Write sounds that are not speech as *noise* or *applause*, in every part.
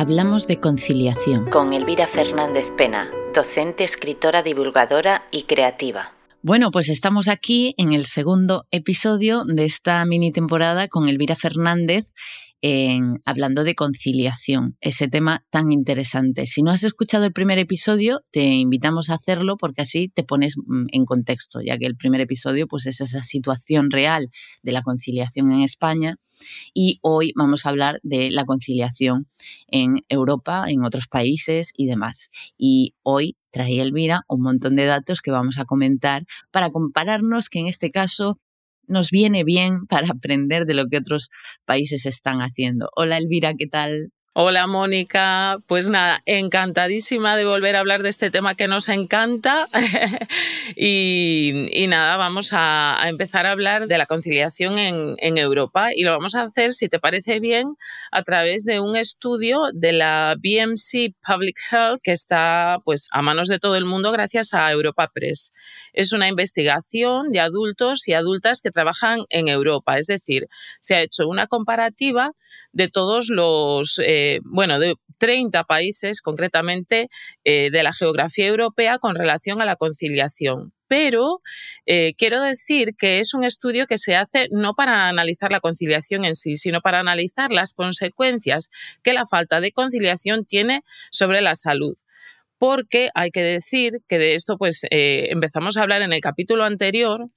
hablamos de conciliación. Con Elvira Fernández Pena, docente, escritora, divulgadora y creativa. Bueno, pues estamos aquí en el segundo episodio de esta mini temporada con Elvira Fernández en, hablando de conciliación, ese tema tan interesante. Si no has escuchado el primer episodio, te invitamos a hacerlo porque así te pones mm, en contexto, ya que el primer episodio pues, es esa situación real de la conciliación en España y hoy vamos a hablar de la conciliación en Europa, en otros países y demás. Y hoy trae Elvira un montón de datos que vamos a comentar para compararnos que en este caso nos viene bien para aprender de lo que otros países están haciendo. Hola Elvira, ¿qué tal? Hola Mónica, pues nada, encantadísima de volver a hablar de este tema que nos encanta. *laughs* Y, nada, vamos a, empezar a hablar de la conciliación en, Europa. Y lo vamos a hacer, si te parece bien, a través de un estudio de la BMC Public Health que está pues a manos de todo el mundo gracias a Europa Press. Es una investigación de adultos y adultas que trabajan en Europa, es decir, se ha hecho una comparativa de todos los... Eh, bueno, de 30 países concretamente eh, de la geografía europea con relación a la conciliación pero eh, quiero decir que es un estudio que se hace no para analizar la conciliación en sí, sino para analizar las consecuencias que la falta de conciliación tiene sobre la salud. Porque hay que decir que de esto pues eh, empezamos a hablar en el capítulo anterior,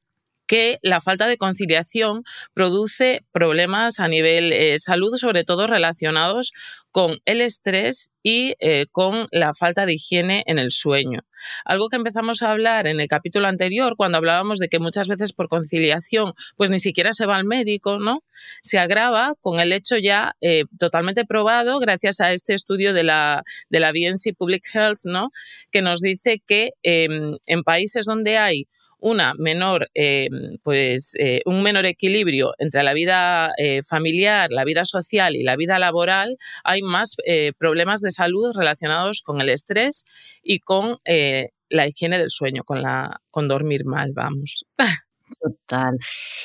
que la falta de conciliación produce problemas a nivel eh, salud, sobre todo relacionados con el estrés y eh, con la falta de higiene en el sueño. Algo que empezamos a hablar en el capítulo anterior, cuando hablábamos de que muchas veces por conciliación, pues ni siquiera se va al médico, ¿no? Se agrava con el hecho ya eh, totalmente probado, gracias a este estudio de la, de la BNC Public Health, ¿no? Que nos dice que em, en países donde hay una menor, eh, pues, eh, un menor equilibrio entre la vida eh, familiar, la vida social y la vida laboral, hay más problemas de salud relacionados con el estrés y con la higiene del sueño, con, la, con dormir mal, vamos. *laughs* Total.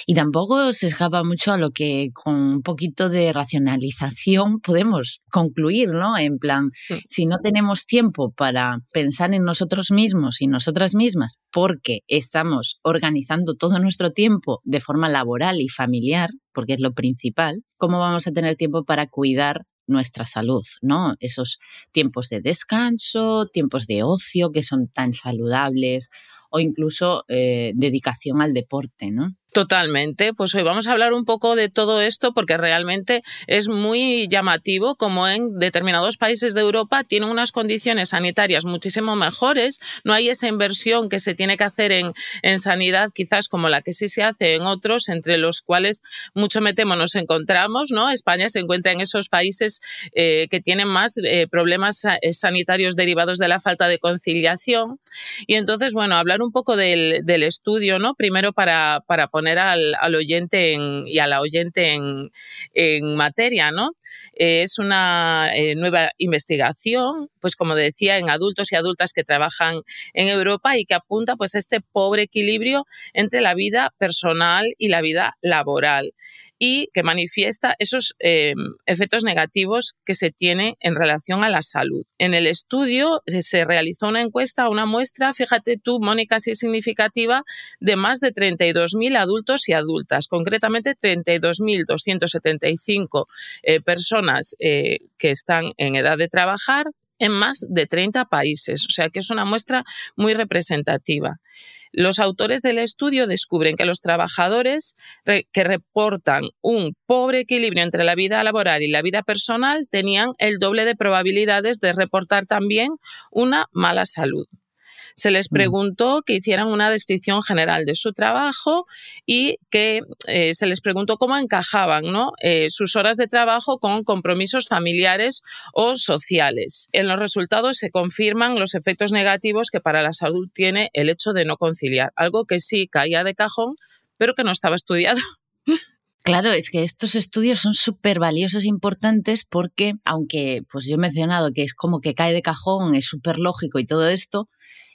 Y tampoco se escapa mucho a lo que con un poquito de racionalización podemos concluir, ¿no? En plan, mm. si no tenemos tiempo para pensar en nosotros mismos y nosotras mismas, porque estamos organizando todo nuestro tiempo de forma laboral y familiar, porque es lo principal, ¿cómo vamos a tener tiempo para cuidar nuestra salud, ¿no? Esos tiempos de descanso, tiempos de ocio que son tan saludables o incluso eh, dedicación al deporte, ¿no? Totalmente, pues hoy vamos a hablar un poco de todo esto porque realmente es muy llamativo como en determinados países de Europa tienen unas condiciones sanitarias muchísimo mejores, no hay esa inversión que se tiene que hacer en, en sanidad quizás como la que sí se hace en otros, entre los cuales mucho me temo nos encontramos, ¿no? España se encuentra en esos países eh, que tienen más eh, problemas eh, sanitarios derivados de la falta de conciliación y entonces, bueno, hablar un poco del, del estudio, ¿no? Primero para, para poner al, oyente y a la oyente en, materia, ¿no? Es una eh, nueva investigación, pues como decía, en adultos y adultas que trabajan en Europa y que apunta pues a este pobre equilibrio entre la vida personal y la vida laboral y que manifiesta esos eh, efectos negativos que se tienen en relación a la salud. En el estudio se realizó una encuesta, una muestra, fíjate tú, Mónica, así significativa, de más de 32.000 adultos y adultas, concretamente 32.275 eh, personas eh, que están en edad de trabajar en más de 30 países, o sea que es una muestra muy representativa. Los autores del estudio descubren que los trabajadores que reportan un pobre equilibrio entre la vida laboral y la vida personal tenían el doble de probabilidades de reportar también una mala salud se les mm. preguntó que hicieran una descripción general de su trabajo y que eh, se les preguntó cómo encajaban eh, sus horas de trabajo con compromisos familiares o sociales. En los resultados se confirman los efectos negativos que para la salud tiene el hecho de no conciliar, algo que sí caía de cajón, pero que no estaba estudiado. *laughs* Claro, es que estos estudios son súper valiosos e importantes porque, aunque pues yo he mencionado que es como que cae de cajón, es súper lógico y todo esto,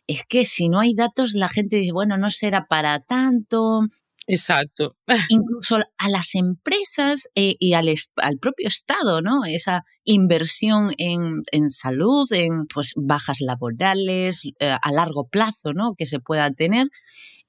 es que si no hay datos la gente dice, bueno, no será para tanto, Exacto. Incluso a las empresas eh, y al, al, propio Estado, ¿no? Esa inversión en, en salud, en pues, bajas laborales eh, a largo plazo, ¿no? Que se pueda tener.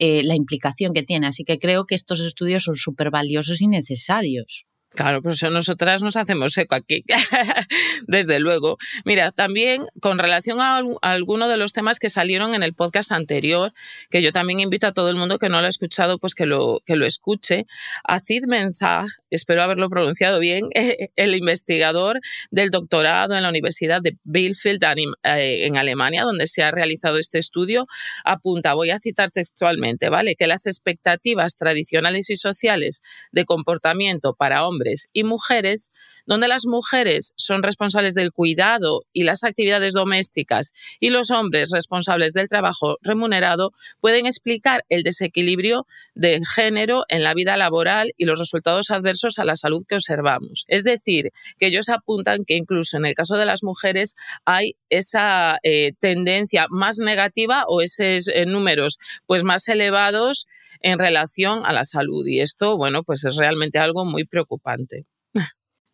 Eh, la implicación que tiene. Así que creo que estos estudios son súper valiosos y necesarios. Claro, pues nosotras nos hacemos eco aquí, *laughs* desde luego. Mira, también con relación a, alguno de los temas que salieron en el podcast anterior, que yo también invito a todo el mundo que no lo ha escuchado, pues que lo, que lo escuche, a Cid Mensah, espero haberlo pronunciado bien, *laughs* el investigador del doctorado en la Universidad de Bielefeld eh, en Alemania, donde se ha realizado este estudio, apunta, voy a citar textualmente, ¿vale? Que las expectativas tradicionales y sociales de comportamiento para hombres y mujeres, donde las mujeres son responsables del cuidado y las actividades domésticas y los hombres responsables del trabajo remunerado, pueden explicar el desequilibrio de género en la vida laboral y los resultados adversos a la salud que observamos. Es decir, que ellos apuntan que incluso en el caso de las mujeres hay esa eh, tendencia más negativa o esos eh, números pues más elevados en relación a la salud. Y esto, bueno, pues es realmente algo muy preocupante.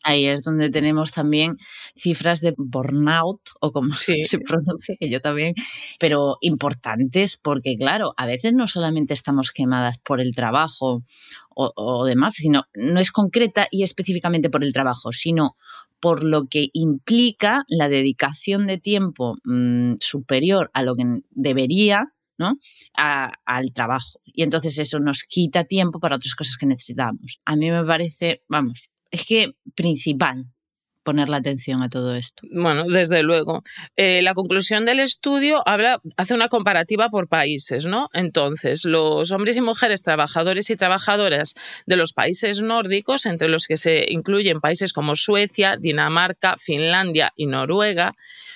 Ahí es donde tenemos también cifras de burnout, o como *laughs* se pronuncia, que yo también, pero importantes porque, claro, a veces no solamente estamos quemadas por el trabajo o, demás, sino no es concreta y específicamente por el trabajo, sino por lo que implica la dedicación de tiempo mm, superior a lo que debería ¿no? al trabajo. Y entonces eso nos quita tiempo para otras cosas que necesitamos. A mí me parece, vamos, es que principal poner la atención a todo esto. Bueno, desde luego. Eh, la conclusión del estudio habla, hace una comparativa por países, ¿no? Entonces, los hombres y mujeres trabajadores y trabajadoras de los países nórdicos, entre los que se incluyen países como Suecia, Dinamarca, Finlandia y Noruega,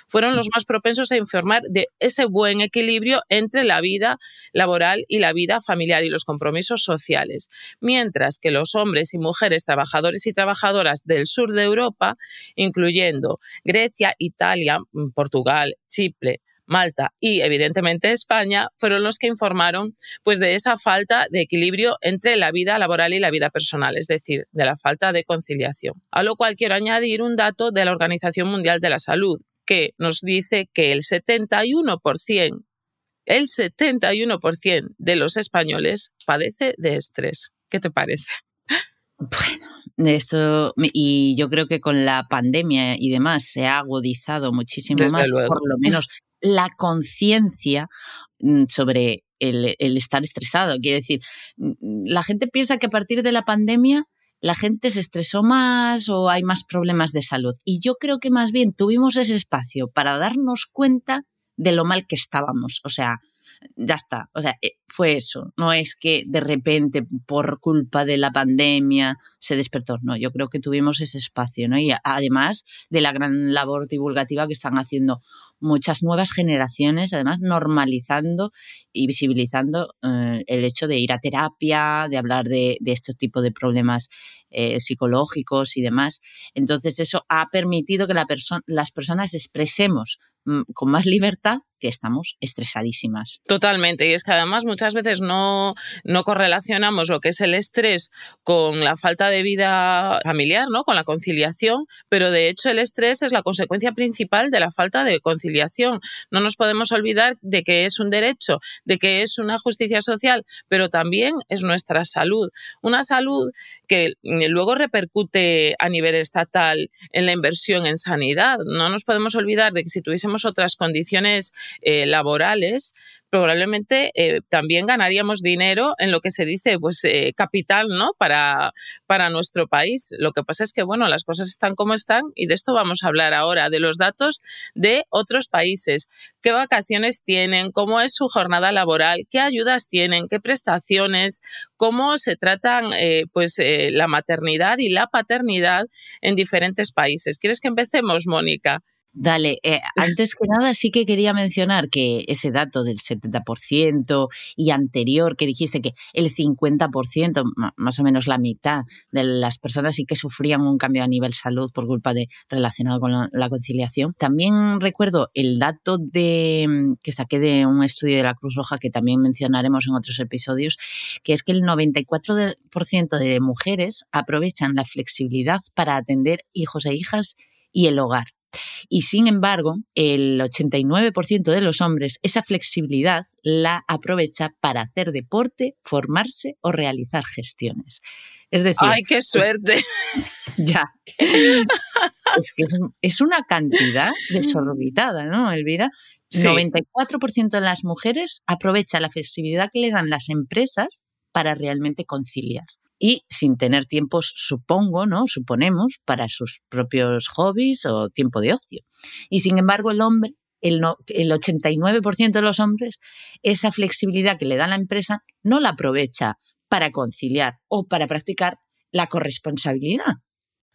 fueron los más propensos a informar de ese buen equilibrio entre la vida laboral y la vida familiar y los compromisos sociales, mientras que los hombres y mujeres trabajadores y trabajadoras del sur de Europa, incluyendo Grecia, Italia, mm, Portugal, Chipre, Malta y evidentemente España fueron los que informaron pues de esa falta de equilibrio entre la vida laboral y la vida personal, es decir, de la falta de conciliación. A lo cual quiero añadir un dato de la Organización Mundial de la Salud, que nos dice que el 71%, el 71% de los españoles padece de estrés. ¿Qué te parece? Bueno, esto, y yo creo que con la pandemia y demás se ha agudizado muchísimo más, por lo *laughs* menos la conciencia mm, sobre el, el, estar estresado. Quiero decir, mm, la gente piensa que a partir de la pandemia la gente se estresó más o hay más problemas de salud. Y yo creo que más bien tuvimos ese espacio para darnos cuenta de lo mal que estábamos. O sea, ya está. O sea, eh, fue eso. No es que de repente, por culpa de la pandemia, se despertó. No, yo creo que tuvimos ese espacio, ¿no? Y además de la gran labor divulgativa que están haciendo muchas nuevas generaciones, además normalizando y visibilizando eh, el hecho de ir a terapia, de hablar de, este tipo de problemas eh, psicológicos y demás. Entonces, eso ha permitido que la las personas expresemos con más libertad que estamos estresadísimas. Totalmente. Y es que además muchas veces no, no correlacionamos lo que es el estrés con la falta de vida familiar, ¿no? Con la conciliación, pero de hecho el estrés es la consecuencia principal de la falta de conciliación. No nos podemos olvidar de que es un derecho, de que es una justicia social, pero también es nuestra salud. Una salud que luego repercute a nivel estatal en la inversión en sanidad. No nos podemos olvidar de que si tuviésemos otras condiciones eh, laborales, probablemente eh, también ganaríamos dinero en lo que se dice pues eh, capital no para, para nuestro país. Lo que pasa es que bueno las cosas están como están y de esto vamos a hablar ahora de los datos de otros países. Qué vacaciones tienen cómo es su jornada laboral qué ayudas tienen qué prestaciones cómo se tratan pues la maternidad y la paternidad en diferentes países quieres que empecemos Mónica Dale, eh, antes que nada sí que quería mencionar que ese dato del 70% y anterior que dijiste que el 50%, más o menos la mitad de las personas sí que sufrían un cambio a nivel salud por culpa de relacionado con la, conciliación. También recuerdo el dato de mm, que saqué de un estudio de la Cruz Roja que también mencionaremos en otros episodios, que es que el 94% de mujeres aprovechan la flexibilidad para atender hijos e hijas y el hogar. Y sin embargo, el 89% de los hombres esa flexibilidad la aprovecha para hacer deporte, formarse o realizar gestiones. Es decir, ¡ay, qué suerte! *laughs* ya. es que es, una cantidad desorbitada, ¿no, Elvira? Sí. 94% de las mujeres aprovecha la flexibilidad que le dan las empresas para realmente conciliar y sin tener tiempos, supongo, ¿no? Suponemos, para sus propios hobbies o tiempo de ocio. Y sin embargo, el hombre, el, el 89% de los hombres, esa flexibilidad que le da la empresa no la aprovecha para conciliar o para practicar la corresponsabilidad.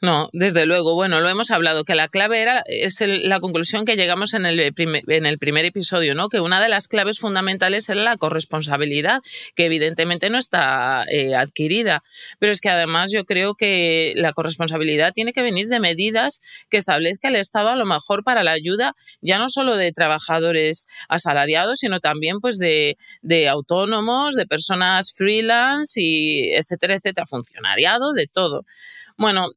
No, desde luego. Bueno, lo hemos hablado, que la clave era, es la conclusión que llegamos en el, primer, en el primer episodio, ¿no? Que una de las claves fundamentales era la corresponsabilidad, que evidentemente no está eh, adquirida. Pero es que además yo creo que la corresponsabilidad tiene que venir de medidas que establezca el Estado a lo mejor para la ayuda, ya no solo de trabajadores asalariados, sino también pues de, de autónomos, de personas freelance y etcétera, etcétera, funcionariado, de todo. Bueno,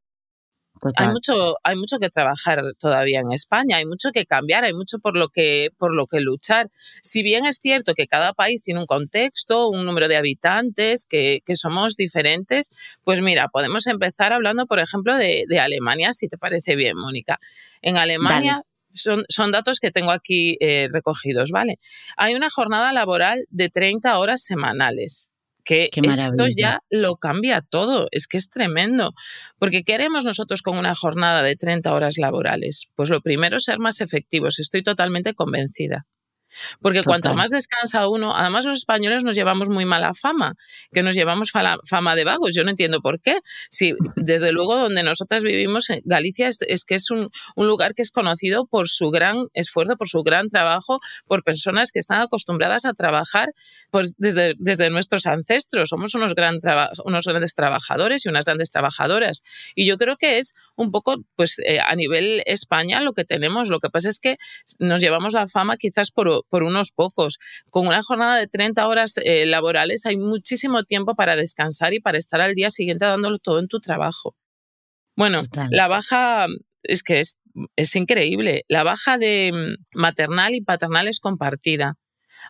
hay mucho, hay mucho que trabajar todavía en España, hay mucho que cambiar, hay mucho por lo que, por lo que luchar. Si bien es cierto que cada país tiene un contexto, un número de habitantes, que, somos diferentes, pues mira, podemos empezar hablando, por ejemplo, de, Alemania, si te parece bien, Mónica. En Alemania son, son, datos que tengo aquí eh, recogidos, ¿vale? Hay una jornada laboral de 30 horas semanales que esto ya lo cambia todo, es que es tremendo. Porque ¿qué haremos nosotros con una jornada de 30 horas laborales? Pues lo primero, ser más efectivos, estoy totalmente convencida. Porque cuanto más descansa uno, además los españoles nos llevamos muy mala fama, que nos llevamos fama de vagos. Yo no entiendo por qué. Si desde luego donde nosotras vivimos, en Galicia, es, que es un, lugar que es conocido por su gran esfuerzo, por su gran trabajo, por personas que están acostumbradas a trabajar pues, desde, desde nuestros ancestros. Somos unos, gran unos grandes trabajadores y unas grandes trabajadoras. Y yo creo que es un poco, pues eh, a nivel España lo que tenemos. Lo que pasa es que nos llevamos la fama quizás por por, unos pocos. Con una jornada de 30 horas eh, laborales hay muchísimo tiempo para descansar y para estar al día siguiente dándolo todo en tu trabajo. Bueno, la baja es que es, es increíble. La baja de mm, maternal y paternal es compartida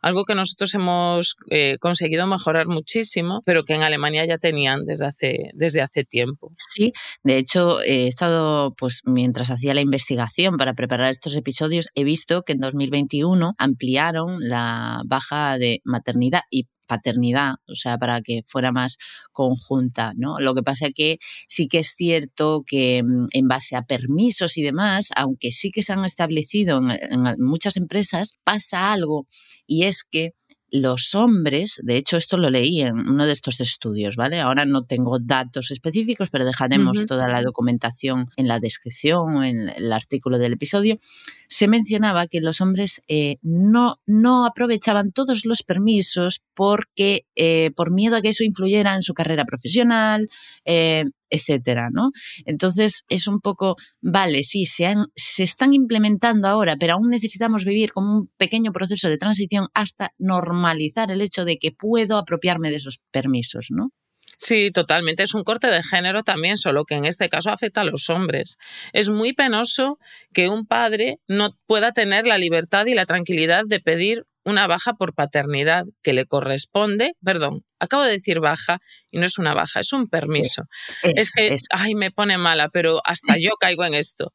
algo que nosotros hemos eh, conseguido mejorar muchísimo, pero que en Alemania ya tenían desde hace, desde hace tiempo. Sí, de hecho he estado, pues mientras hacía la investigación para preparar estos episodios, he visto que en 2021 ampliaron la baja de maternidad y paternidad, o sea, para que fuera más conjunta, ¿no? Lo que pasa que sí que es cierto que mm, en base a permisos y demás, aunque sí que se han establecido en muchas empresas, pasa algo y es que los hombres, de hecho esto lo leí en uno de estos estudios, ¿vale? Ahora no tengo datos específicos, pero dejaremos toda la documentación en la descripción o en el artículo del episodio. Se mencionaba que los hombres eh, no, no aprovechaban todos los permisos porque eh, por miedo a que eso influyera en su carrera profesional, eh, etcétera, ¿no? Entonces es un poco, vale, sí, se, se están implementando ahora, pero aún necesitamos vivir como un pequeño proceso de transición hasta normalizar el hecho de que puedo apropiarme de esos permisos, ¿no? Sí, totalmente. Es un corte de género también, solo que en este caso afecta a los hombres. Es muy penoso que un padre no pueda tener la libertad y la tranquilidad de pedir una baja por paternidad que le corresponde, perdón, acabo de decir baja y no es una baja, es un permiso. Es, que, ay, me pone mala, pero hasta yo caigo en esto.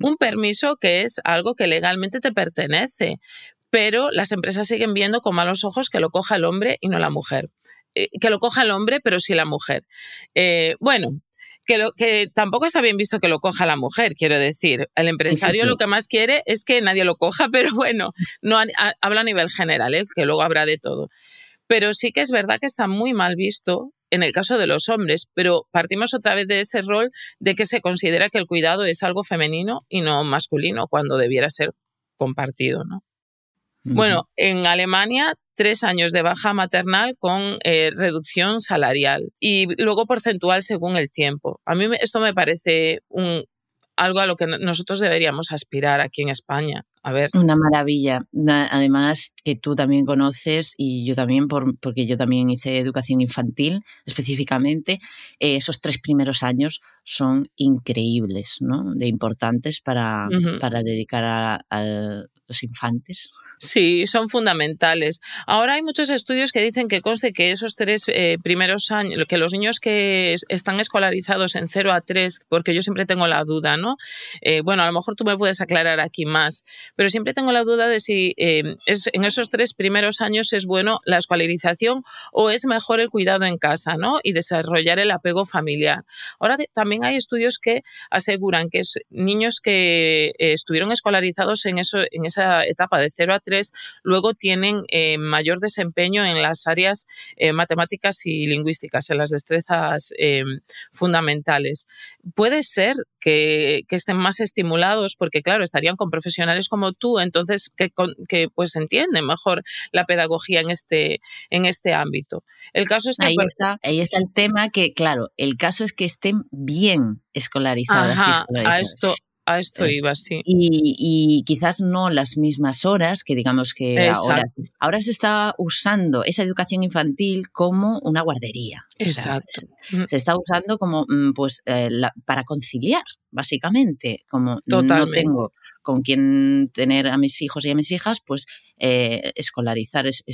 Un permiso que es algo que legalmente te pertenece, pero las empresas siguen viendo con malos ojos que lo coja el hombre y no la mujer. Eh, que lo coja el hombre, pero sí la mujer. Eh, bueno, que, lo, que tampoco está bien visto que lo coja la mujer, quiero decir. El empresario lo que más quiere es que nadie lo coja, *laughs* pero bueno, no habla a nivel general, ¿eh? que luego habrá de todo. Pero sí que es verdad que está muy mal visto en el caso de los hombres, pero partimos otra vez de ese rol de que se considera que el cuidado es algo femenino y no masculino, cuando debiera ser compartido, ¿no? Bueno, en Alemania tres años de baja maternal con eh, reducción salarial y luego porcentual según el tiempo. A mí esto me parece un, algo a lo que nosotros deberíamos aspirar aquí en España. A ver. Una maravilla. Además, que tú también conoces y yo también, porque yo también hice educación infantil específicamente, eh, esos tres primeros años son increíbles, ¿no? De importantes para, para dedicar a, los infantes. Sí, son fundamentales. Ahora hay muchos estudios que dicen que conste que esos tres eh, primeros años, que los niños que están escolarizados en 0 a 3, porque yo siempre tengo la duda, ¿no? Eh, bueno, a lo mejor tú me puedes aclarar aquí más, pero siempre tengo la duda de si eh, es, en esos tres primeros años es bueno la escolarización o es mejor el cuidado en casa, ¿no? Y desarrollar el apego familiar. Ahora también hay estudios que aseguran que niños que estuvieron escolarizados en, eso, en esa etapa de 0 a 3 luego tienen eh, mayor desempeño en las áreas eh, matemáticas y lingüísticas, en las destrezas eh, fundamentales. Puede ser que, estén más estimulados porque, claro, estarían con profesionales como tú, entonces que, que, pues entienden mejor la pedagogía en este, en este ámbito. El caso es que... Ahí, pues está, ahí está el tema que, claro, el caso es que estén bien escolarizadas. A esto, a esto iba, sí. Y, quizás no las mismas horas que digamos que ahora. Ahora se está usando esa educación infantil como una guardería. Exacto. se, está usando como mm, pues eh, para conciliar, básicamente. Como no tengo con quién tener a mis hijos y a mis hijas, pues eh, escolarizar es,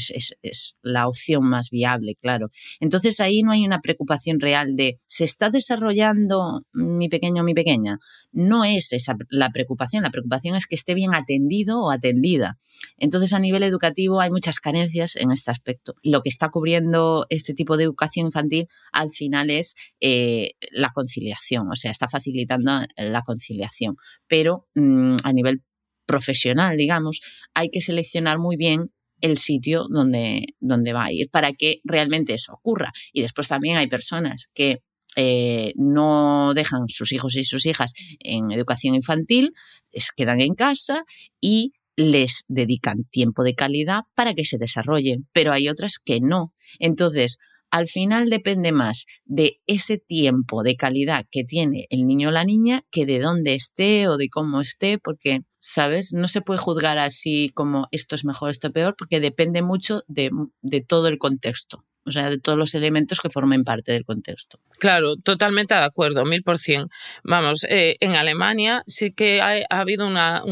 la opción más viable, claro. Entonces ahí no hay una preocupación real de ¿se está desarrollando mi pequeño o mi pequeña? No es esa la preocupación, la preocupación es que esté bien atendido o atendida. Entonces a nivel educativo hay muchas carencias en este aspecto. Lo que está cubriendo este tipo de educación infantil al final es eh, la conciliación, o sea, está facilitando la conciliación. Pero mm, a nivel profesional, digamos, hay que seleccionar muy bien el sitio donde, donde va a ir para que realmente eso ocurra. Y después también hay personas que eh, no dejan sus hijos y sus hijas en educación infantil, les quedan en casa y les dedican tiempo de calidad para que se desarrollen, pero hay otras que no. Entonces, al final depende más de ese tiempo de calidad que tiene el niño o la niña que de dónde esté o de cómo esté, porque, ¿sabes? No se puede juzgar así como esto es mejor, esto es peor, porque depende mucho de, de todo el contexto o sea, de todos los elementos que formen parte del contexto. Claro, totalmente de acuerdo, mil por cien. Vamos, eh, en Alemania sí que ha, habido una,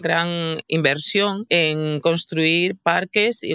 gran inversión en construir parques y,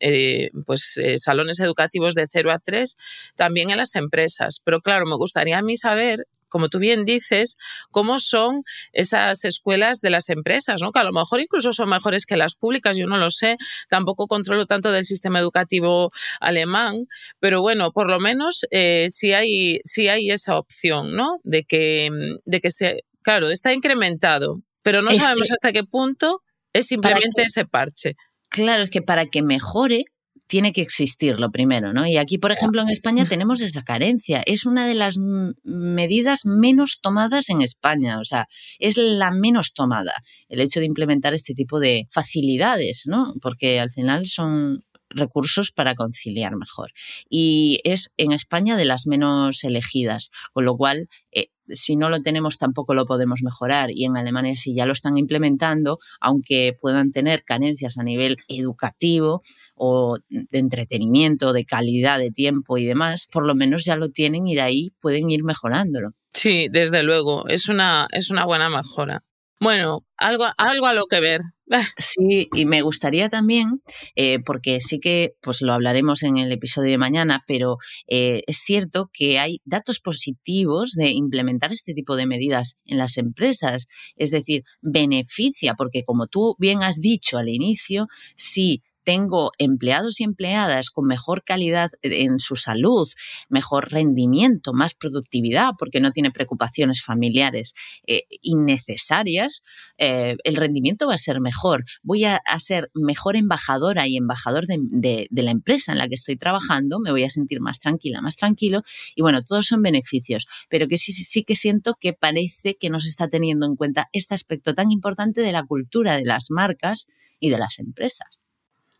eh, pues, eh, salones educativos de 0 a 3 también en las empresas. Pero claro, me gustaría a mí saber como tú bien dices, cómo son esas escuelas de las empresas, ¿no? que a lo mejor incluso son mejores que las públicas, yo no lo sé, tampoco controlo tanto del sistema educativo alemán, pero bueno, por lo menos eh, sí, hay, sí hay esa opción, ¿no? De que, de que se, claro, está incrementado, pero no sabemos hasta qué punto es simplemente ese parche. Claro, es que para que mejore tiene que existir lo primero, ¿no? Y aquí, por ejemplo, en España *laughs* tenemos esa carencia. Es una de las medidas menos tomadas en España, o sea, es la menos tomada el hecho de implementar este tipo de facilidades, ¿no? Porque al final son recursos para conciliar mejor. Y es en España de las menos elegidas, con lo cual eh, si no lo tenemos tampoco lo podemos mejorar y en Alemania si ya lo están implementando, aunque puedan tener carencias a nivel educativo o de entretenimiento, de calidad de tiempo y demás, por lo menos ya lo tienen y de ahí pueden ir mejorándolo. Sí, desde luego, es una, es una buena mejora. Bueno, algo, algo a lo que ver. *laughs* Sí, y me gustaría también, eh, porque sí que pues lo hablaremos en el episodio de mañana, pero eh, es cierto que hay datos positivos de implementar este tipo de medidas en las empresas. Es decir, beneficia, porque como tú bien has dicho al inicio, si tengo empleados y empleadas con mejor calidad en su salud, mejor rendimiento, más productividad, porque no tiene preocupaciones familiares eh, innecesarias, eh, el rendimiento va a ser mejor. Voy a, ser mejor embajadora y embajador de, la empresa en la que estoy trabajando, me voy a sentir más tranquila, más tranquilo. Y bueno, todos son beneficios, pero que sí que siento que parece que no se está teniendo en cuenta este aspecto tan importante de la cultura de las marcas y de las empresas.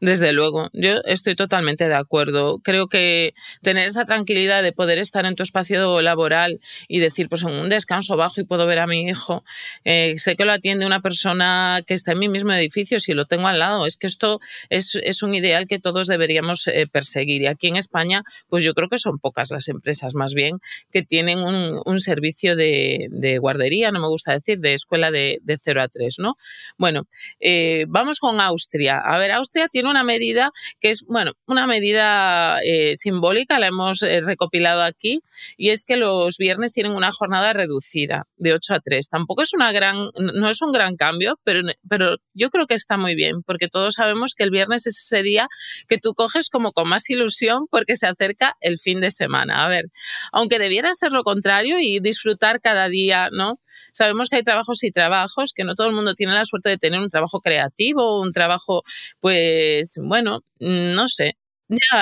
Desde luego, yo estoy totalmente de acuerdo. Creo que tener esa tranquilidad de poder estar en tu espacio laboral y decir, pues en un descanso bajo y puedo ver a mi hijo, eh, sé que lo atiende una persona que está en mi mismo edificio, si lo tengo al lado, es que esto es, un ideal que todos deberíamos eh, perseguir. Y aquí en España, pues yo creo que son pocas las empresas más bien que tienen un, servicio de, guardería, no me gusta decir, de escuela de, de 0 a 3, ¿no? Bueno, eh, vamos con Austria. A ver, Austria tiene una medida que es, bueno, una medida eh, simbólica, la hemos eh, recopilado aquí, y es que los viernes tienen una jornada reducida de 8 a 3. Tampoco es una gran, no es un gran cambio, pero, pero yo creo que está muy bien, porque todos sabemos que el viernes es ese día que tú coges como con más ilusión porque se acerca el fin de semana. A ver, aunque debiera ser lo contrario y disfrutar cada día, ¿no? Sabemos que hay trabajos y trabajos, que no todo el mundo tiene la suerte de tener un trabajo creativo, un trabajo, pues, pues bueno, no sé,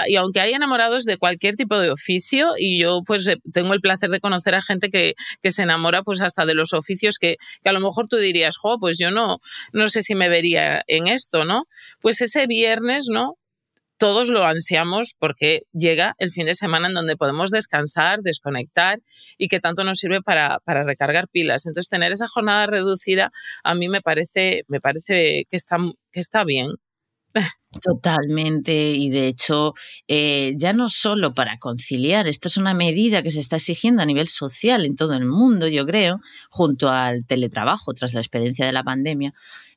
y aunque hay enamorados de cualquier tipo de oficio, y yo pues eh, tengo el placer de conocer a gente que, se enamora pues hasta de los oficios que, a lo mejor tú dirías, jo, pues yo no, no sé si me vería en esto, ¿no? Pues ese viernes, ¿no? Todos lo ansiamos porque llega el fin de semana en donde podemos descansar, desconectar y que tanto nos sirve para, para recargar pilas. Entonces, tener esa jornada reducida a mí me parece, me parece que, está, que está bien. Totalmente, y de hecho, eh, ya no solo para conciliar, esto es una medida que se está exigiendo a nivel social en todo el mundo, yo creo, junto al teletrabajo tras la experiencia de la pandemia,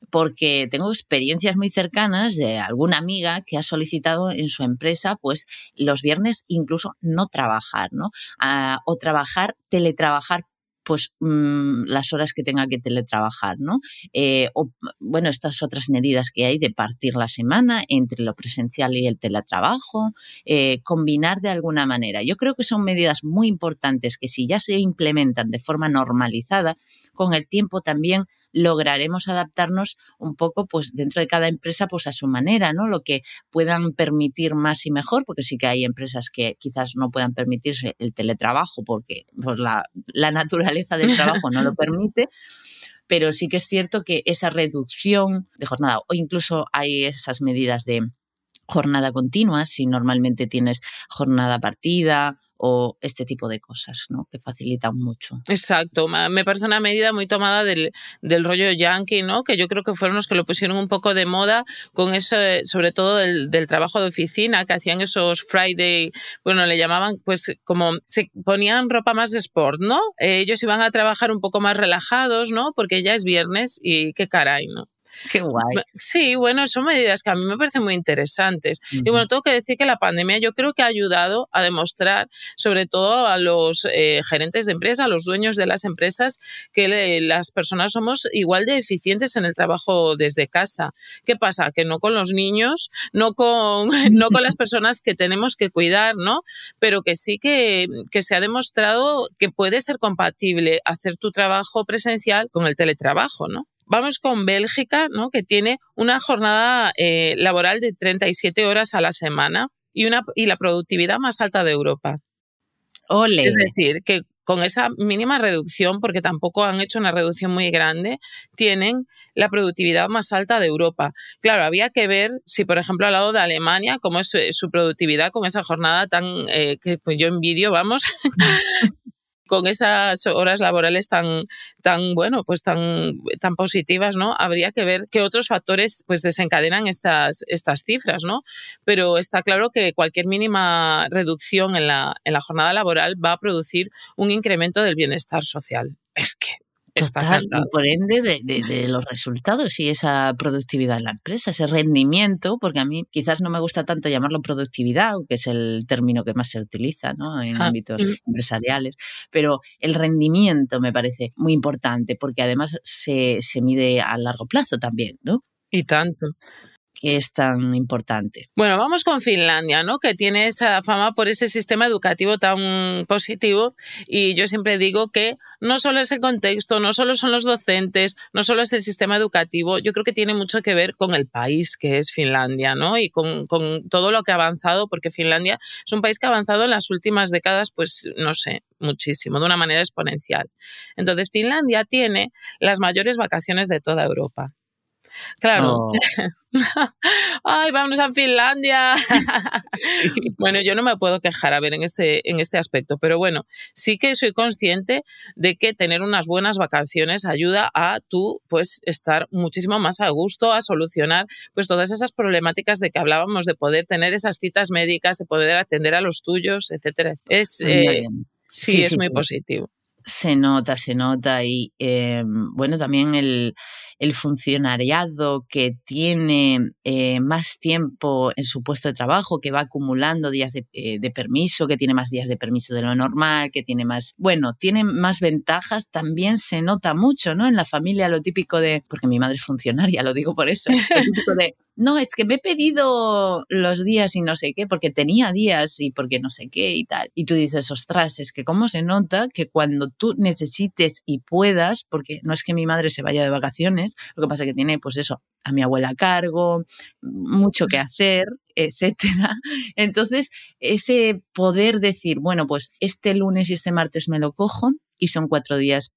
porque tengo experiencias muy cercanas de alguna amiga que ha solicitado en su empresa, pues los viernes incluso no trabajar, ¿no? Ah, o trabajar, teletrabajar pues mm, las horas que tenga que teletrabajar, ¿no? Eh, o, bueno, estas otras medidas que hay de partir la semana entre lo presencial y el teletrabajo, eh, combinar de alguna manera. Yo creo que son medidas muy importantes que si ya se implementan de forma normalizada, con el tiempo también lograremos adaptarnos un poco pues dentro de cada empresa pues a su manera, ¿no? Lo que puedan permitir más y mejor, porque sí que hay empresas que quizás no puedan permitirse el teletrabajo porque pues, la, la naturaleza del trabajo no lo *laughs* permite pero sí que es cierto que esa reducción de jornada o incluso hay esas medidas de jornada continua, si normalmente tienes jornada partida o este tipo de cosas, ¿no? Que facilitan mucho. Exacto, me parece una medida muy tomada del, del, rollo yankee, ¿no? Que yo creo que fueron los que lo pusieron un poco de moda con eso, sobre todo del, del trabajo de oficina, que hacían esos Friday, bueno, le llamaban, pues como se ponían ropa más de sport, ¿no? ellos iban a trabajar un poco más relajados, ¿no? Porque ya es viernes y qué caray, ¿no? Qué guay. Sí, bueno, son medidas que a mí me parecen muy interesantes. Y bueno, tengo que decir que la pandemia yo creo que ha ayudado a demostrar, sobre todo a los eh, gerentes de empresa, a los dueños de las empresas, que las personas somos igual de eficientes en el trabajo desde casa. ¿Qué pasa? Que no con los niños, no con, *laughs* no con las *laughs* personas que tenemos que cuidar, ¿no? Pero que sí que, que se ha demostrado que puede ser compatible hacer tu trabajo presencial con el teletrabajo, ¿no? Vamos con Bélgica, ¿no? que tiene una jornada eh, laboral de 37 horas a la semana y, una, y la productividad más alta de Europa. Ole. Es decir, que con esa mínima reducción, porque tampoco han hecho una reducción muy grande, tienen la productividad más alta de Europa. Claro, había que ver si, por ejemplo, al lado de Alemania, cómo es eh, su productividad con esa jornada tan eh, que pues yo envidio, vamos, *laughs* con esas horas laborales tan, tan bueno, pues tan, tan positivas, ¿no? Habría que ver qué otros factores pues desencadenan estas, estas cifras, ¿no? Pero está claro que cualquier mínima reducción en la, en la jornada laboral va a producir un incremento del bienestar social. Es que Total, por ende de, los resultados y esa productividad en la empresa, ese rendimiento, porque a mí quizás no me gusta tanto llamarlo productividad, que es el término que más se utiliza ¿no? en ámbitos mm. empresariales, pero el rendimiento me parece muy importante porque además se, se mide a largo plazo también, ¿no? Y tanto. Que es tan importante. Bueno, vamos con Finlandia, ¿no? Que tiene esa fama por ese sistema educativo tan positivo y yo siempre digo que no solo es el contexto, no solo son los docentes, no solo es el sistema educativo, yo creo que tiene mucho que ver con el país que es Finlandia, ¿no? Y con, con todo lo que ha avanzado, porque Finlandia es un país que ha avanzado en las últimas décadas, pues no sé, muchísimo, de una manera exponencial. Entonces, Finlandia tiene las mayores vacaciones de toda Europa. Claro. *laughs* Ay, vamos a Finlandia. *laughs* bueno, yo no me puedo quejar a ver en este, en este aspecto, pero bueno, sí que soy consciente de que tener unas buenas vacaciones ayuda a tú pues estar muchísimo más a gusto, a solucionar pues todas esas problemáticas de que hablábamos, de poder tener esas citas médicas, de poder atender a los tuyos, etcétera. Es, eh, sí, es muy positivo. Se nota, se nota y eh, bueno, también el, el funcionariado que tiene eh, más tiempo en su puesto de trabajo, que va acumulando días eh, de, permiso, que tiene más días de permiso de lo normal, que tiene más, bueno, tiene más ventajas, también se nota mucho, ¿no? En la familia lo típico de, porque mi madre es funcionaria, lo digo por eso, lo típico de, no, es que me he pedido los días y no sé qué, porque tenía días y porque no sé qué y tal. Y tú dices, ostras, es que cómo se nota que cuando tú necesites y puedas, porque no es que mi madre se vaya de vacaciones, lo que pasa es que tiene, pues eso, a mi abuela a cargo, mucho que hacer, etcétera. *laughs* Entonces, ese poder decir, bueno, pues este lunes y este martes me lo cojo y son cuatro días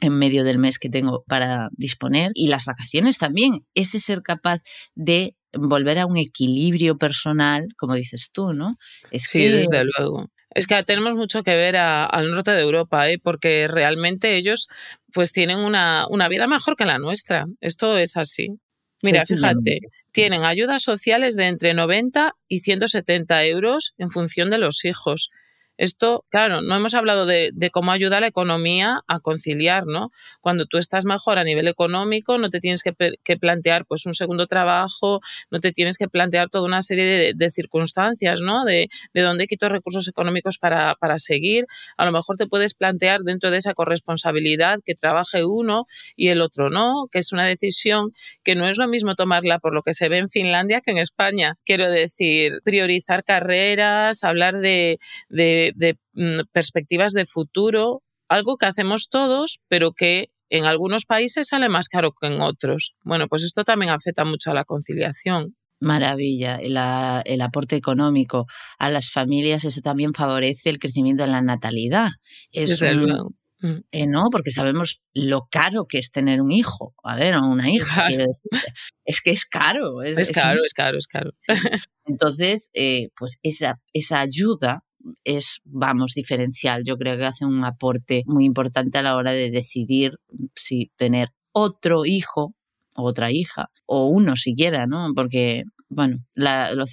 en medio del mes que tengo para disponer y las vacaciones también, ese ser capaz de volver a un equilibrio personal, como dices tú, ¿no? sí, desde luego. Es que tenemos mucho que ver al norte de Europa, ¿eh? porque realmente ellos pues tienen una, una, vida mejor que la nuestra. Esto es así. Mira, fíjate, tienen ayudas sociales de entre 90 y 170 euros en función de los hijos. Esto, claro, no hemos hablado de, cómo ayuda la economía a conciliar, ¿no? Cuando tú estás mejor a nivel económico, no te tienes que, plantear pues un segundo trabajo, no te tienes que plantear toda una serie de, circunstancias, ¿no? De, de, dónde quito recursos económicos para, para, seguir. A lo mejor te puedes plantear dentro de esa corresponsabilidad que trabaje uno y el otro no, que es una decisión que no es lo mismo tomarla por lo que se ve en Finlandia que en España. Quiero decir, priorizar carreras, hablar de de, mm, perspectivas de futuro, algo que hacemos todos, pero que en algunos países sale más caro que en otros. Bueno, pues esto también afecta mucho a la conciliación. Maravilla, el, aporte económico a las familias, eso también favorece el crecimiento de la natalidad. Es luego. Mm. Eh, no, porque sabemos lo caro que es tener un hijo, a ver, o una hija. Es que es caro. Es, caro, es caro, es caro. Entonces, eh, pues esa, esa ayuda es, vamos, diferencial. Yo creo que hace un aporte muy importante a la hora de decidir si tener otro hijo o otra hija, o uno siquiera, ¿no? Porque, bueno, las,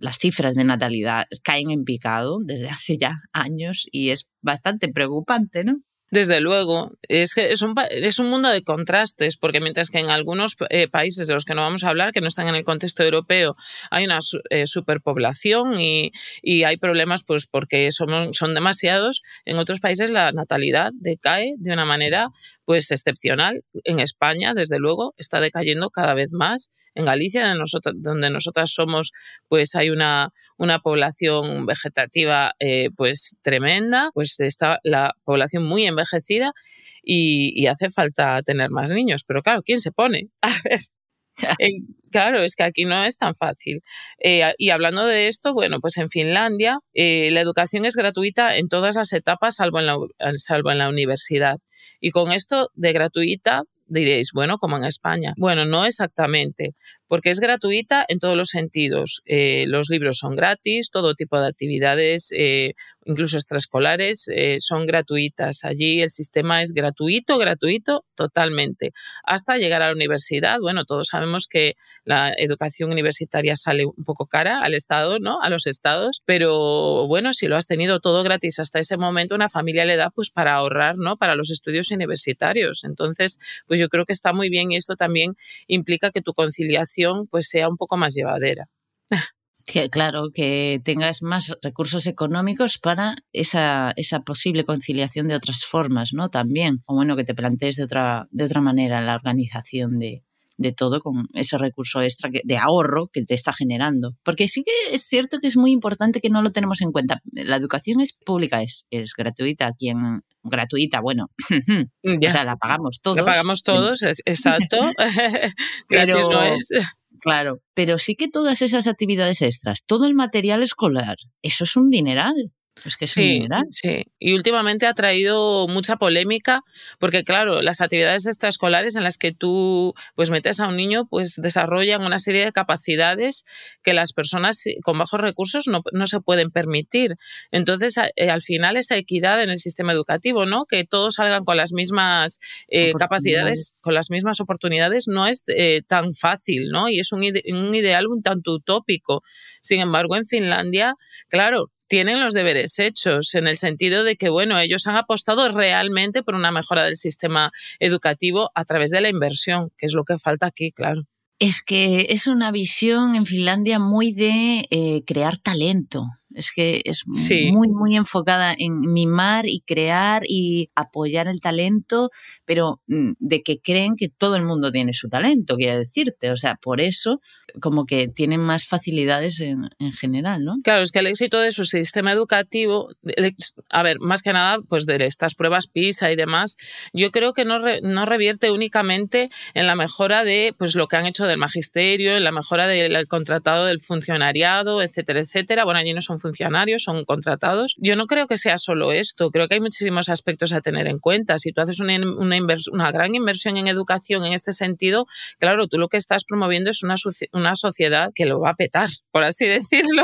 las cifras de natalidad caen en picado desde *laughs* hace ya años y es bastante preocupante, ¿no? Desde luego, es es un, es un mundo de contrastes, porque mientras que en algunos eh, países de los que no vamos a hablar, que no están en el contexto europeo, hay una eh, superpoblación y, y, hay problemas pues porque son, son demasiados, en otros países la natalidad decae de una manera pues excepcional. En España, desde luego, está decayendo cada vez más en Galicia, donde nosotras somos, pues hay una, una población vegetativa eh, pues tremenda, pues está la población muy envejecida y, hace falta tener más niños. Pero claro, ¿quién se pone? *laughs* A ver. claro, es que aquí no es tan fácil. Eh, y hablando de esto, bueno, pues en Finlandia eh, la educación es gratuita en todas las etapas, salvo en, la, salvo en la universidad. Y con esto de gratuita, diréis, bueno, como en España. Bueno, no exactamente, porque es gratuita en todos los sentidos. Eh, los libros son gratis, todo tipo de actividades, eh, incluso extraescolares, eh, son gratuitas. Allí el sistema es gratuito, gratuito, totalmente. Hasta llegar a la universidad, bueno, todos sabemos que la educación universitaria sale un poco cara al Estado, ¿no? A los estados, pero bueno, si lo has tenido todo gratis hasta ese momento, una familia le da pues para ahorrar, ¿no? Para los estudios universitarios. Entonces, pues yo creo que está muy bien y esto también implica que tu conciliación pues sea un poco más llevadera. Que, claro, que tengas más recursos económicos para esa, esa posible conciliación de otras formas, ¿no? También. O bueno, que te plantees de otra, de otra manera la organización de, de todo con ese recurso extra de ahorro que te está generando. Porque sí que es cierto que es muy importante que no lo tenemos en cuenta. La educación es pública, es, es gratuita aquí en, gratuita, bueno, *laughs* o sea, la pagamos todos. La pagamos todos, exacto. *laughs* *laughs* Pero no es. Claro, pero sí que todas esas actividades extras, todo el material escolar, eso es un dineral sí, sí. Y últimamente ha traído mucha polémica porque, claro, las actividades extraescolares en las que tú pues metes a un niño pues desarrollan una serie de capacidades que las personas con bajos recursos no, no se pueden permitir. Entonces, eh, al final, esa equidad en el sistema educativo, ¿no? Que todos salgan con las mismas eh, capacidades, con las mismas oportunidades, no es eh, tan fácil, ¿no? Y es un, un ideal un tanto utópico. Sin embargo, en Finlandia, claro, tienen los deberes hechos, en el sentido de que, bueno, ellos han apostado realmente por una mejora del sistema educativo a través de la inversión, que es lo que falta aquí, claro. Es que es una visión en Finlandia muy de eh, crear talento. Es que es muy, muy enfocada en mimar y crear y apoyar el talento, pero mm, de que creen que todo el mundo tiene su talento, quiero decirte. O sea, por eso como que tienen más facilidades en, general, ¿no? Claro, es que el éxito de su sistema educativo, a ver, más que nada, pues de estas pruebas PISA y demás, yo creo que no, no revierte únicamente en la mejora de pues lo que han hecho del magisterio, en la mejora del contratado del funcionariado, etcétera, etcétera. Bueno, allí no son funcionarios, son contratados. Yo no creo que sea solo esto, creo que hay muchísimos aspectos a tener en cuenta. Si tú haces una, una, una gran inversión en educación en este sentido, claro, tú lo que estás promoviendo es una sociedad que lo va a petar, por así *laughs* decirlo,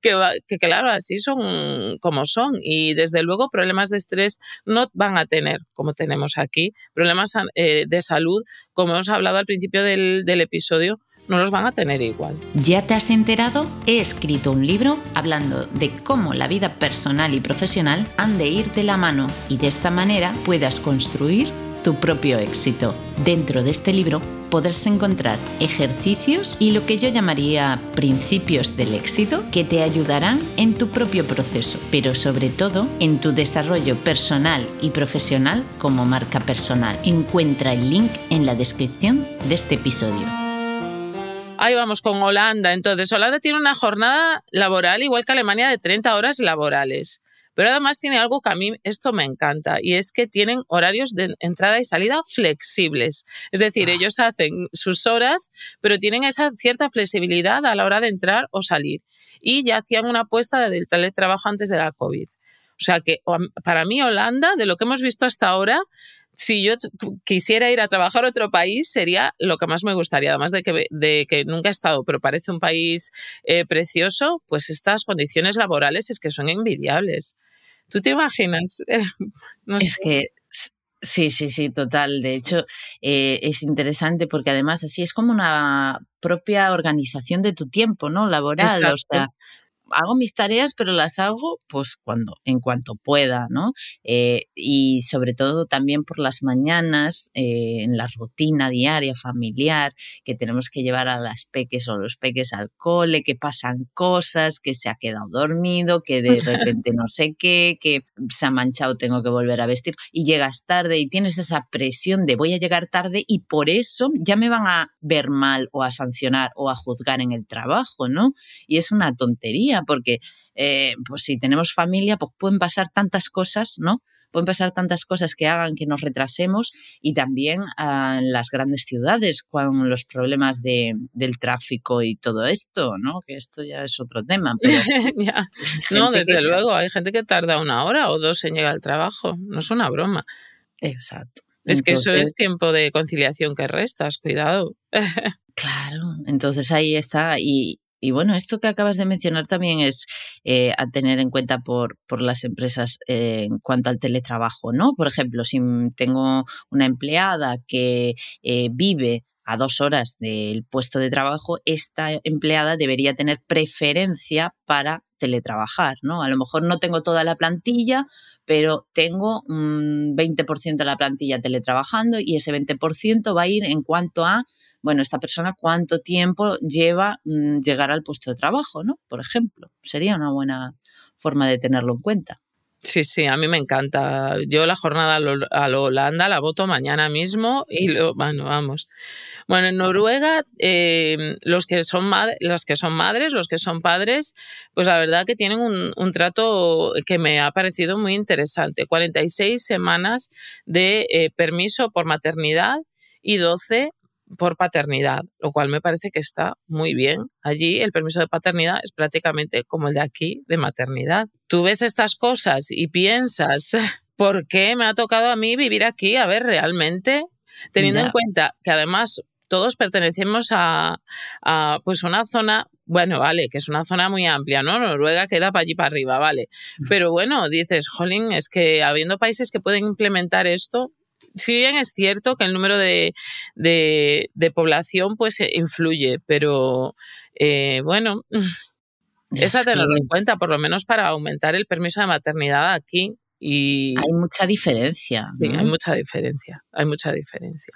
que, que claro, así son como son. Y desde luego problemas de estrés no van a tener, como tenemos aquí, problemas eh, de salud, como hemos hablado al principio del, del episodio, no los van a tener igual. ¿Ya te has enterado? He escrito un libro hablando de cómo la vida personal y profesional han de ir de la mano y de esta manera puedas construir tu propio éxito. Dentro de este libro podrás encontrar ejercicios y lo que yo llamaría principios del éxito que te ayudarán en tu propio proceso, pero sobre todo en tu desarrollo personal y profesional como marca personal. Encuentra el link en la descripción de este episodio. Ahí vamos con Holanda. Entonces, Holanda tiene una jornada laboral igual que Alemania de 30 horas laborales. Pero además tiene algo que a mí esto me encanta y es que tienen horarios de entrada y salida flexibles. Es decir, ah. ellos hacen sus horas, pero tienen esa cierta flexibilidad a la hora de entrar o salir. Y ya hacían una apuesta del teletrabajo antes de la COVID. O sea que para mí Holanda, de lo que hemos visto hasta ahora, si yo quisiera ir a trabajar a otro país, sería lo que más me gustaría. Además de que, de que nunca he estado, pero parece un país eh, precioso, pues estas condiciones laborales es que son envidiables. ¿Tú te imaginas? *laughs* es que sí, sí, sí, total. De hecho, eh, es interesante porque además así es como una propia organización de tu tiempo, ¿no? Laboral. O sea, hago mis tareas, pero las hago pues cuando, en cuanto pueda, ¿no? Eh, y sobre todo también por las mañanas, eh, en la rutina diaria familiar, que tenemos que llevar a las peques o los peques al cole, que pasan cosas, que se ha quedado dormido, que de repente no sé qué, que se ha manchado, tengo que volver a vestir, y llegas tarde y tienes esa presión de voy a llegar tarde y por eso ya me van a ver mal o a sancionar o a juzgar en el trabajo, ¿no? Y es una tontería porque eh, pues si tenemos familia, pues pueden pasar tantas cosas, ¿no? Pueden pasar tantas cosas que hagan que nos retrasemos y también en las grandes ciudades con los problemas de, del tráfico y todo esto, ¿no? Que esto ya es otro tema. *laughs* *laughs* No, desde luego, hay gente que tarda una hora o dos en llegar al trabajo, no es una broma. Exacto. Es que eso es tiempo de conciliación que restas, cuidado. *laughs* Claro, entonces ahí está. Y, y bueno, esto que acabas de mencionar también es eh, a tener en cuenta por, por las empresas eh, en cuanto al teletrabajo, ¿no? Por ejemplo, si tengo una empleada que eh, vive a dos horas del puesto de trabajo, esta empleada debería tener preferencia para teletrabajar, ¿no? A lo mejor no tengo toda la plantilla, pero tengo un 20% de la plantilla teletrabajando y ese 20% va a ir en cuanto a bueno, esta persona cuánto tiempo lleva mm, llegar al puesto de trabajo, ¿no? Por ejemplo, sería una buena forma de tenerlo en cuenta. Sí, sí, a mí me encanta. Yo la jornada a lo Holanda la voto mañana mismo y lo, bueno, vamos. Bueno, en Noruega, eh, los, que son los que son madres, los que son padres, pues la verdad que tienen un, trato que me ha parecido muy interesante. 46 semanas de eh, permiso por maternidad y 12 por paternidad, lo cual me parece que está muy bien. Allí el permiso de paternidad es prácticamente como el de aquí de maternidad. Tú ves estas cosas y piensas, *laughs* ¿por qué me ha tocado a mí vivir aquí? A ver, realmente, teniendo en cuenta que además todos pertenecemos a, pues una zona, bueno, vale, que es una zona muy amplia, ¿no? Noruega queda para allí para arriba, vale. Pero bueno, dices, jolín, es que habiendo países que pueden implementar esto, si bien es cierto que el número de, población pues eh, influye, pero eh, bueno, *laughs* es a tenerlo en cuenta, por lo menos para aumentar el permiso de maternidad aquí. Y hay mucha diferencia. Sí, hay mucha diferencia, hay mucha diferencia.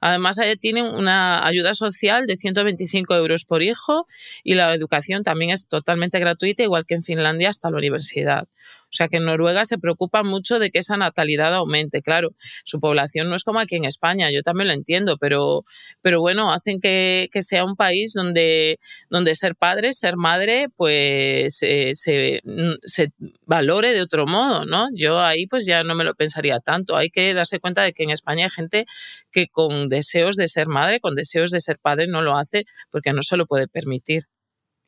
Además, tienen una ayuda social de 125 euros por hijo y la educación también es totalmente gratuita, igual que en Finlandia hasta la universidad. O sea que en Noruega se preocupa mucho de que esa natalidad aumente. Claro, su población no es como aquí en España, yo también lo entiendo, pero, pero bueno, hacen que, sea un país donde, donde ser padre, ser madre, pues eh, se, se, valore de otro modo, ¿no? Yo ahí pues ya no me lo pensaría tanto. Hay que darse cuenta de que en España hay gente que con deseos de ser madre, con deseos de ser padre, no lo hace porque no se lo puede permitir.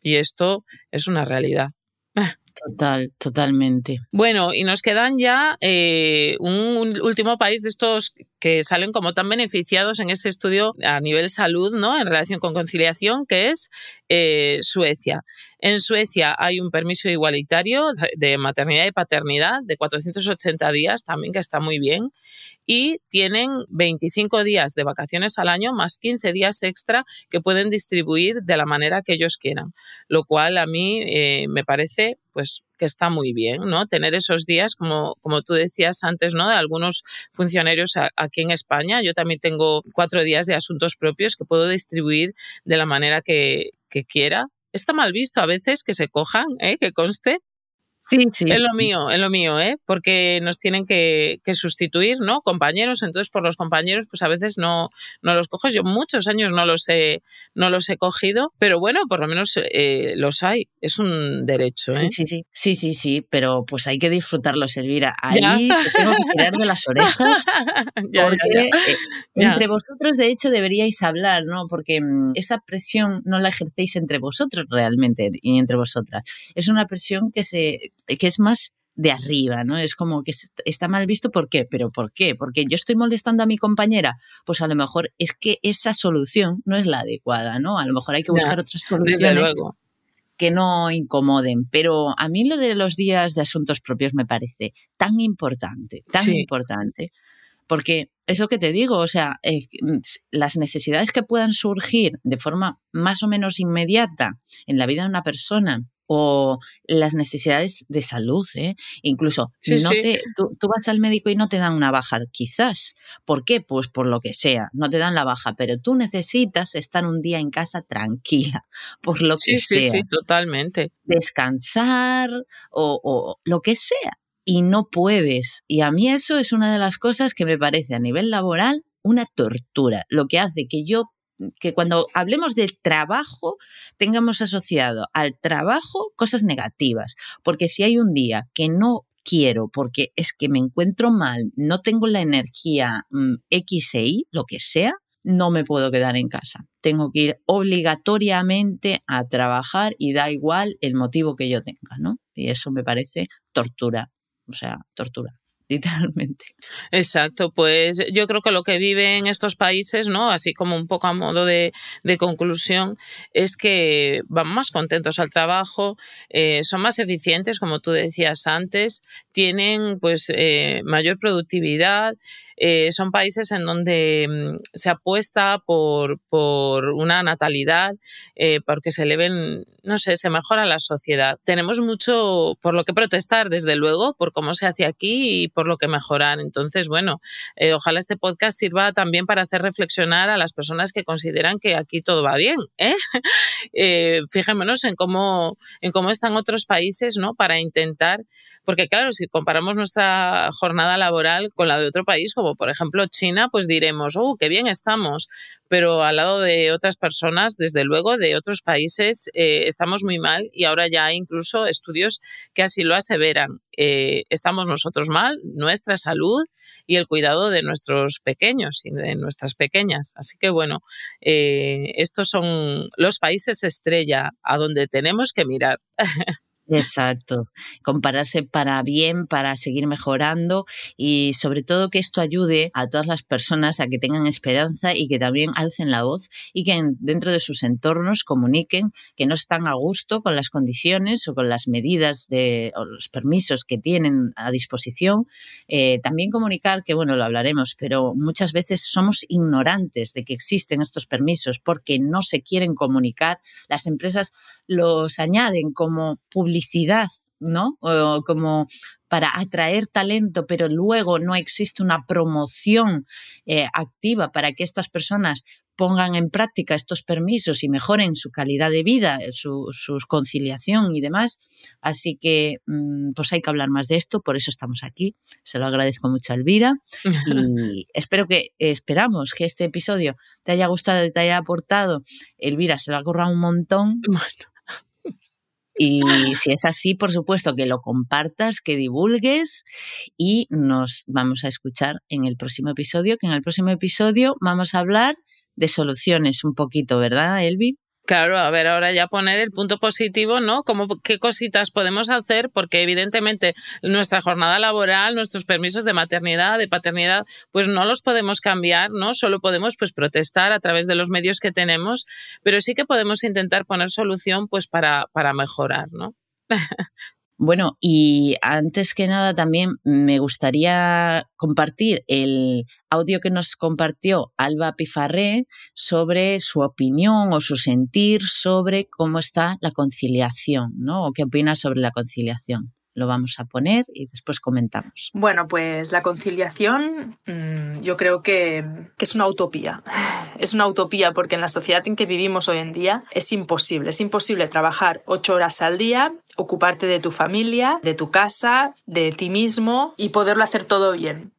Y esto es una realidad. *laughs* Total, totalmente. Bueno, y nos quedan ya eh, un, último país de estos que salen como tan beneficiados en ese estudio a nivel salud, ¿no? En relación con conciliación, que es eh, Suecia. En Suecia hay un permiso igualitario de maternidad y paternidad de 480 días, también que está muy bien, y tienen 25 días de vacaciones al año más 15 días extra que pueden distribuir de la manera que ellos quieran, lo cual a mí eh, me parece pues que está muy bien, ¿no? Tener esos días, como, como tú decías antes, ¿no? De algunos funcionarios aquí en España. Yo también tengo cuatro días de asuntos propios que puedo distribuir de la manera que, que quiera. Está mal visto a veces que se cojan, ¿eh? que conste, Sí, sí. Es lo mío, es lo mío, ¿eh? Porque nos tienen que, sustituir, ¿no? Compañeros, entonces por los compañeros, pues a veces no, no los coges. Yo muchos años no los he, no los he cogido, pero bueno, por lo menos eh, los hay. Es un derecho, ¿eh? Sí, sí, sí, sí, sí, sí, pero pues hay que disfrutarlos, Elvira. Ahí te tengo que tirar de las orejas. *laughs* porque eh, entre vosotros, de hecho, deberíais hablar, ¿no? Porque mm, esa presión no la ejercéis entre vosotros realmente y entre vosotras. Es una presión que se que es más de arriba, ¿no? Es como que está mal visto, ¿por qué? ¿Pero por qué? Porque yo estoy molestando a mi compañera, pues a lo mejor es que esa solución no es la adecuada, ¿no? A lo mejor hay que buscar otras soluciones que no incomoden, pero a mí lo de los días de asuntos propios me parece tan importante, tan importante, porque es lo que te digo, o sea, eh, las necesidades que puedan surgir de forma más o menos inmediata en la vida de una persona o las necesidades de salud. ¿eh? Incluso no Te, tú, vas al médico y no te dan una baja, quizás. ¿Por qué? Pues por lo que sea, no te dan la baja, pero tú necesitas estar un día en casa tranquila, *laughs* por lo que sea. Sí, sí, totalmente. Descansar o, o lo que sea. Y no puedes. Y a mí eso es una de las cosas que me parece a nivel laboral una tortura, lo que hace que yo que cuando hablemos del trabajo tengamos asociado al trabajo cosas negativas, porque si hay un día que no quiero porque es que me encuentro mal, no tengo la energía mm, X e Y, lo que sea, no me puedo quedar en casa. Tengo que ir obligatoriamente a trabajar y da igual el motivo que yo tenga, ¿no? Y eso me parece tortura, o sea, tortura. *laughs* literalmente. Exacto, pues yo creo que lo que viven estos países, ¿no? Así como un poco a modo de, conclusión, es que van más contentos al trabajo, eh, son más eficientes, como tú decías antes, tienen pues eh, mayor productividad, eh, son países en donde mm, se apuesta por, por una natalidad, eh, porque se eleven, no sé, se mejora la sociedad. Tenemos mucho por lo que protestar, desde luego, por cómo se hace aquí y por lo que mejorar. Entonces, bueno, eh, ojalá este podcast sirva también para hacer reflexionar a las personas que consideran que aquí todo va bien. *laughs* fijémonos en cómo, en cómo están otros países, ¿no? Para intentar, porque claro, si comparamos nuestra jornada laboral con la de otro país, como por ejemplo China, pues diremos, oh, qué bien estamos, pero al lado de otras personas, desde luego, de otros países, eh, estamos muy mal y ahora ya hay incluso estudios que así lo aseveran. Eh, estamos nosotros mal, nuestra salud y el cuidado de nuestros pequeños y de nuestras pequeñas. Así que bueno, eh, estos son los países estrella a donde tenemos que mirar. *laughs* Exacto, compararse para bien, para seguir mejorando y sobre todo que esto ayude a todas las personas a que tengan esperanza y que también alcen la voz y que dentro de sus entornos comuniquen que no están a gusto con las condiciones o con las medidas de, o los permisos que tienen a disposición. Eh, también comunicar que, bueno, lo hablaremos, pero muchas veces somos ignorantes de que existen estos permisos porque no se quieren comunicar. Las empresas los añaden como publicidad, ¿no? O como para atraer talento, pero luego no existe una promoción eh, activa para que estas personas pongan en práctica estos permisos y mejoren su calidad de vida, su, conciliación y demás. Así que mm, pues hay que hablar más de esto, por eso estamos aquí. Se lo agradezco mucho a Elvira y *laughs* espero que, esperamos que este episodio te haya gustado y te haya aportado. Elvira se lo ha currado un montón. Y si es así, por supuesto, que lo compartas, que divulgues y nos vamos a escuchar en el próximo episodio, que en el próximo episodio vamos a hablar de soluciones un poquito, ¿verdad, Elvi? Claro, a ver, ahora ya poner el punto positivo, ¿no? Como qué cositas podemos hacer, porque evidentemente nuestra jornada laboral, nuestros permisos de maternidad, de paternidad, pues no los podemos cambiar, ¿no? Solo podemos pues protestar a través de los medios que tenemos, pero sí que podemos intentar poner solución pues para, para mejorar, ¿no? *laughs* Bueno, y antes que nada también me gustaría compartir el audio que nos compartió Alba Pifarré sobre su opinión o su sentir sobre cómo está la conciliación, ¿no? O qué opina sobre la conciliación lo vamos a poner y después comentamos. Bueno, pues la conciliación mm, yo creo que, es una utopía. *laughs* Es una utopía porque en la sociedad en que vivimos hoy en día es imposible. Es imposible trabajar ocho horas al día, ocuparte de tu familia, de tu casa, de ti mismo y poderlo hacer todo bien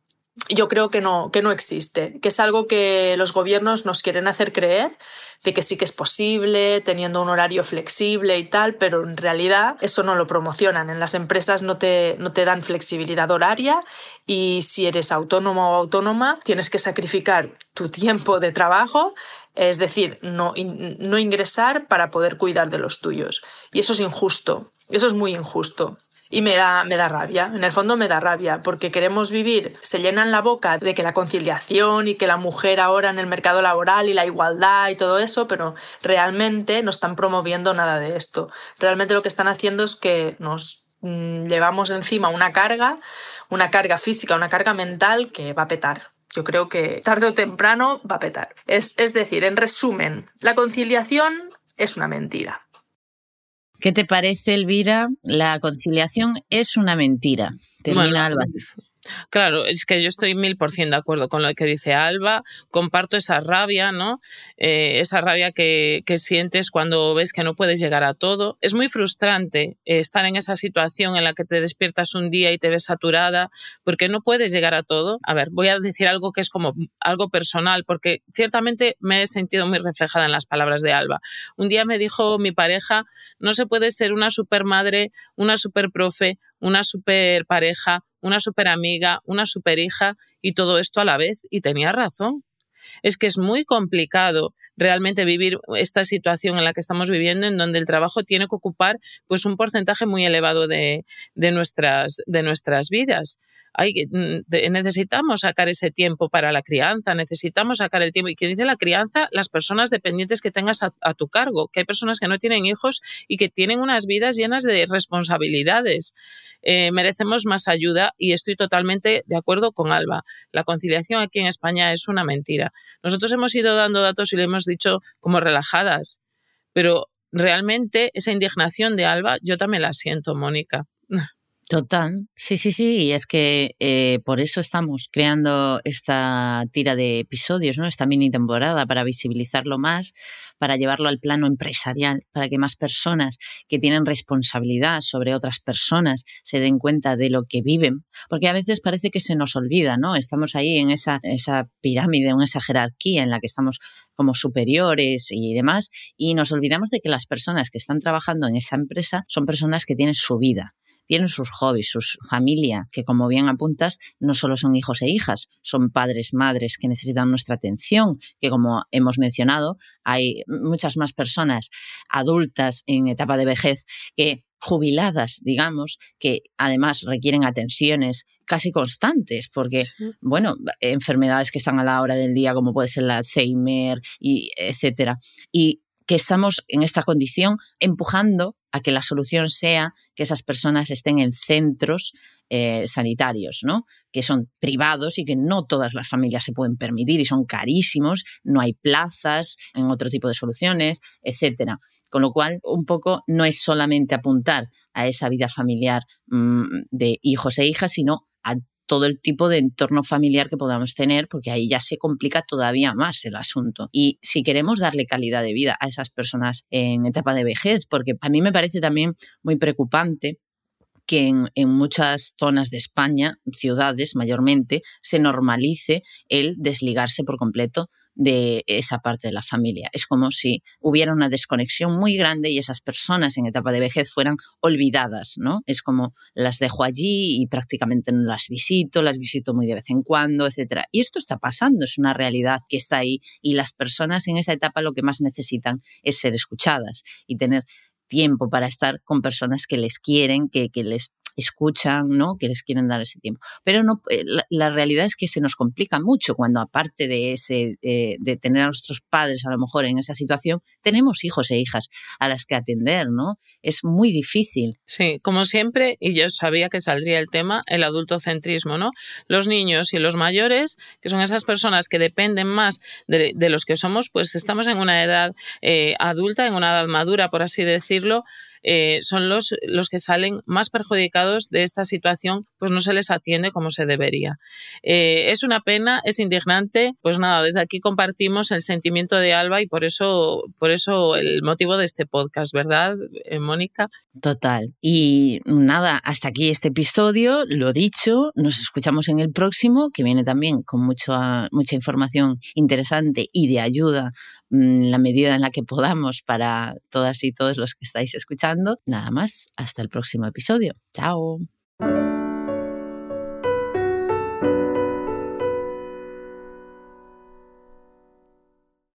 yo creo que no, que no existe, que es algo que los gobiernos nos quieren hacer creer, de que sí que es posible, teniendo un horario flexible y tal, pero en realidad eso no lo promocionan. En las empresas no te, no te dan flexibilidad horaria y si eres autónomo o autónoma, tienes que sacrificar tu tiempo de trabajo, es decir, no, no ingresar para poder cuidar de los tuyos. Y eso es injusto, eso es muy injusto. Y me da, me da rabia, en el fondo me da rabia, porque queremos vivir, se llenan la boca de que la conciliación y que la mujer ahora en el mercado laboral y la igualdad y todo eso, pero realmente no están promoviendo nada de esto. Realmente lo que están haciendo es que nos mm, llevamos encima una carga, una carga física, una carga mental que va a petar. Yo creo que tarde o temprano va a petar. Es, es decir, en resumen, la conciliación es una mentira. ¿Qué te parece, Elvira? La conciliación es una mentira. Termina Alba. Claro, es que yo estoy mil por cien de acuerdo con lo que dice Alba, comparto esa rabia, ¿no? Eh, esa rabia que, sientes cuando ves que no puedes llegar a todo. Es muy frustrante eh, estar en esa situación en la que te despiertas un día y te ves saturada porque no puedes llegar a todo. A ver, voy a decir algo que es como algo personal porque ciertamente me he sentido muy reflejada en las palabras de Alba. Un día me dijo mi pareja, no se puede ser una super madre, una super profe, una super pareja, una super amiga, una super hija y todo esto a la vez. Y tenía razón. Es que es muy complicado realmente vivir esta situación en la que estamos viviendo, en donde el trabajo tiene que ocupar pues un porcentaje muy elevado de, nuestras, de nuestras vidas. Mm, necesitamos sacar ese tiempo para la crianza, necesitamos sacar el tiempo. Y que dice la crianza, las personas dependientes que tengas a, tu cargo, que hay personas que no tienen hijos y que tienen unas vidas llenas de responsabilidades. Eh, merecemos más ayuda y estoy totalmente de acuerdo con Alba. La conciliación aquí en España es una mentira. Nosotros hemos ido dando datos y le hemos dicho como relajadas, pero realmente esa indignación de Alba yo también la siento, Mónica. *laughs* Total, sí, sí, sí, y es que eh, por eso estamos creando esta tira de episodios, ¿no? Esta mini temporada para visibilizarlo más, para llevarlo al plano empresarial, para que más personas que tienen responsabilidad sobre otras personas se den cuenta de lo que viven, porque a veces parece que se nos olvida, ¿no? Estamos ahí en esa, esa pirámide, en esa jerarquía en la que estamos como superiores y demás, y nos olvidamos de que las personas que están trabajando en esa empresa son personas que tienen su vida tienen sus hobbies, su familia, que como bien apuntas, no solo son hijos e hijas, son padres, madres que necesitan nuestra atención, que como hemos mencionado, hay muchas más personas adultas en etapa de vejez que jubiladas, digamos, que además requieren atenciones casi constantes, porque, bueno, enfermedades que están a la hora del día, como puede ser el Alzheimer, y etcétera. Y que estamos en esta condición empujando a que la solución sea que esas personas estén en centros eh, sanitarios, ¿no? que son privados y que no todas las familias se pueden permitir y son carísimos, no hay plazas en otro tipo de soluciones, etc. Con lo cual, un poco no es solamente apuntar a esa vida familiar mm, de hijos e hijas, sino a todo el tipo de entorno familiar que podamos tener, porque ahí ya se complica todavía más el asunto. Y si queremos darle calidad de vida a esas personas en etapa de vejez, porque a mí me parece también muy preocupante que en, en, muchas zonas de España, ciudades mayormente, se normalice el desligarse por completo de esa parte de la familia. Es como si hubiera una desconexión muy grande y esas personas en etapa de vejez fueran olvidadas, ¿no? Es como las dejo allí y prácticamente no las visito, las visito muy de vez en cuando, etc. Y esto está pasando, es una realidad que está ahí y las personas en esa etapa lo que más necesitan es ser escuchadas y tener tiempo para estar con personas que les quieren, que, que les escuchan, ¿no? que les quieren dar ese tiempo. Pero no, eh, la, realidad es que se nos complica mucho cuando aparte de, ese, eh, de tener a nuestros padres a lo mejor en esa situación, tenemos hijos e hijas a las que atender, ¿no? Es muy difícil. Sí, como siempre, y yo sabía que saldría el tema, el adultocentrismo, ¿no? Los niños y los mayores, que son esas personas que dependen más de, los que somos, pues estamos en una edad eh, adulta, en una edad madura, por así decirlo, eh, son los, los que salen más perjudicados de esta situación, pues no se les atiende como se debería. Eh, es una pena, es indignante, pues nada, desde aquí compartimos el sentimiento de Alba y por eso, por eso el motivo de este podcast, ¿verdad, eh, Mónica? Total. Y nada, hasta aquí este episodio, lo dicho, nos escuchamos en el próximo, que viene también con mucho, mucha información interesante y de ayuda la medida en la que podamos para todas y todos los que estáis escuchando. Nada más, hasta el próximo episodio. Chao.